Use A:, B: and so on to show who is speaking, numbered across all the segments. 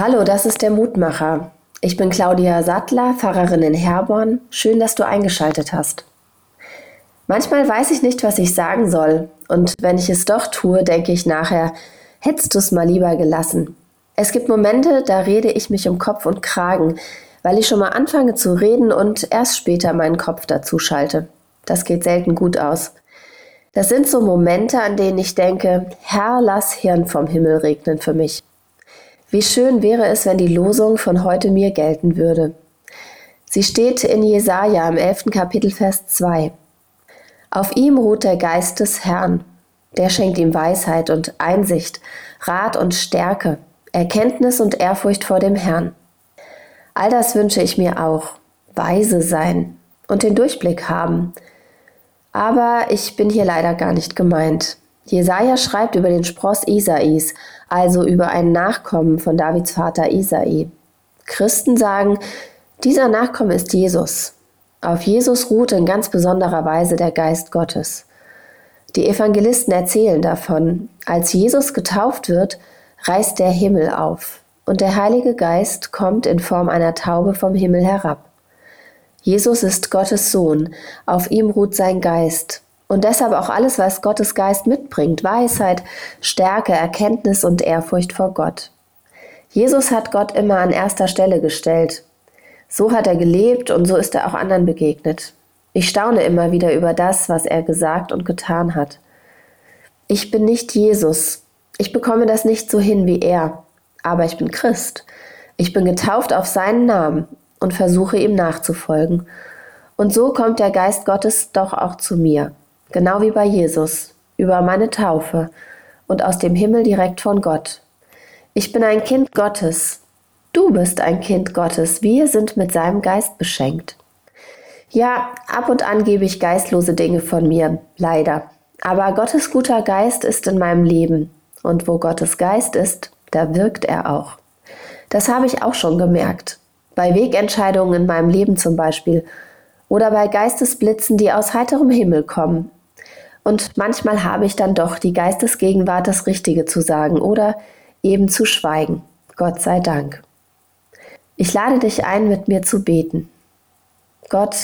A: Hallo, das ist der Mutmacher. Ich bin Claudia Sattler, Pfarrerin in Herborn. Schön, dass du eingeschaltet hast. Manchmal weiß ich nicht, was ich sagen soll. Und wenn ich es doch tue, denke ich nachher, hättest du es mal lieber gelassen. Es gibt Momente, da rede ich mich um Kopf und Kragen, weil ich schon mal anfange zu reden und erst später meinen Kopf dazu schalte. Das geht selten gut aus. Das sind so Momente, an denen ich denke, Herr, lass Hirn vom Himmel regnen für mich. Wie schön wäre es, wenn die Losung von heute mir gelten würde. Sie steht in Jesaja im 11. Kapitel, Vers 2. Auf ihm ruht der Geist des Herrn. Der schenkt ihm Weisheit und Einsicht, Rat und Stärke, Erkenntnis und Ehrfurcht vor dem Herrn. All das wünsche ich mir auch. Weise sein und den Durchblick haben. Aber ich bin hier leider gar nicht gemeint. Jesaja schreibt über den Spross Isais, also über einen Nachkommen von Davids Vater Isai. Christen sagen, dieser Nachkomme ist Jesus. Auf Jesus ruht in ganz besonderer Weise der Geist Gottes. Die Evangelisten erzählen davon, als Jesus getauft wird, reißt der Himmel auf und der Heilige Geist kommt in Form einer Taube vom Himmel herab. Jesus ist Gottes Sohn, auf ihm ruht sein Geist und deshalb auch alles, was Gottes Geist mitbringt, Weisheit, Stärke, Erkenntnis und Ehrfurcht vor Gott. Jesus hat Gott immer an erster Stelle gestellt. So hat er gelebt und so ist er auch anderen begegnet. Ich staune immer wieder über das, was er gesagt und getan hat. Ich bin nicht Jesus. Ich bekomme das nicht so hin wie er. Aber ich bin Christ. Ich bin getauft auf seinen Namen und versuche ihm nachzufolgen. Und so kommt der Geist Gottes doch auch zu mir genau wie bei Jesus, über meine Taufe und aus dem Himmel direkt von Gott. Ich bin ein Kind Gottes. Du bist ein Kind Gottes. Wir sind mit seinem Geist beschenkt. Ja, ab und an gebe ich geistlose Dinge von mir, leider. Aber Gottes guter Geist ist in meinem Leben. Und wo Gottes Geist ist, da wirkt er auch. Das habe ich auch schon gemerkt. Bei Wegentscheidungen in meinem Leben zum Beispiel. Oder bei Geistesblitzen, die aus heiterem Himmel kommen und manchmal habe ich dann doch die Geistesgegenwart, das Richtige zu sagen oder eben zu schweigen. Gott sei Dank. Ich lade dich ein, mit mir zu beten. Gott,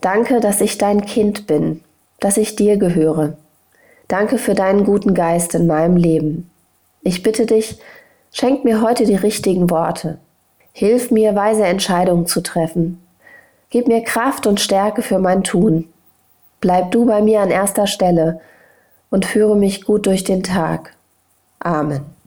A: danke, dass ich dein Kind bin, dass ich dir gehöre. Danke für deinen guten Geist in meinem Leben. Ich bitte dich, schenk mir heute die richtigen Worte. Hilf mir, weise Entscheidungen zu treffen. Gib mir Kraft und Stärke für mein Tun. Bleib du bei mir an erster Stelle und führe mich gut durch den Tag. Amen.